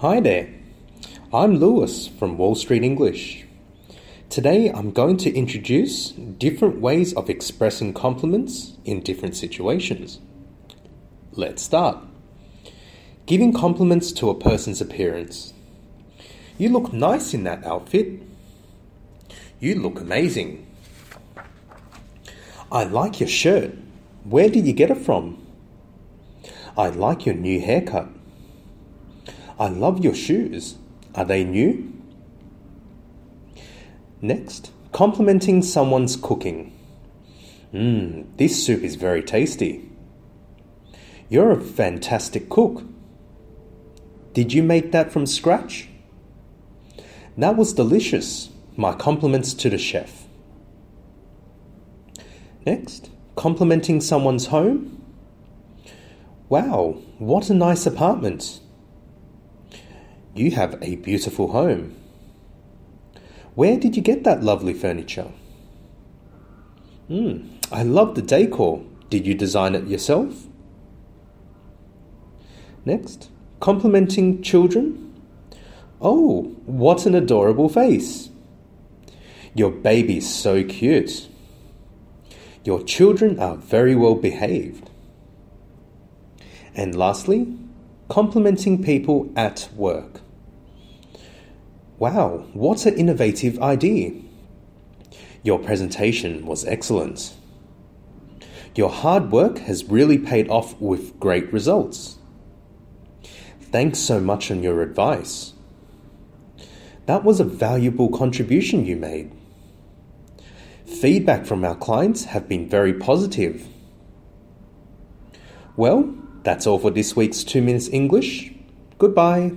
Hi there. I'm Lewis from Wall Street English. Today I'm going to introduce different ways of expressing compliments in different situations. Let's start. Giving compliments to a person's appearance. You look nice in that outfit. You look amazing. I like your shirt. Where did you get it from? I like your new haircut. I love your shoes. Are they new? Next, complimenting someone's cooking. Mmm, this soup is very tasty. You're a fantastic cook. Did you make that from scratch? That was delicious. My compliments to the chef. Next, complimenting someone's home. Wow, what a nice apartment. You have a beautiful home. Where did you get that lovely furniture? Hmm, I love the decor. Did you design it yourself? Next, complimenting children. Oh, what an adorable face. Your baby's so cute. Your children are very well behaved. And lastly, complimenting people at work. Wow, what an innovative idea! Your presentation was excellent. Your hard work has really paid off with great results. Thanks so much on your advice. That was a valuable contribution you made. Feedback from our clients have been very positive. Well, that's all for this week's 2 Minutes English. Goodbye.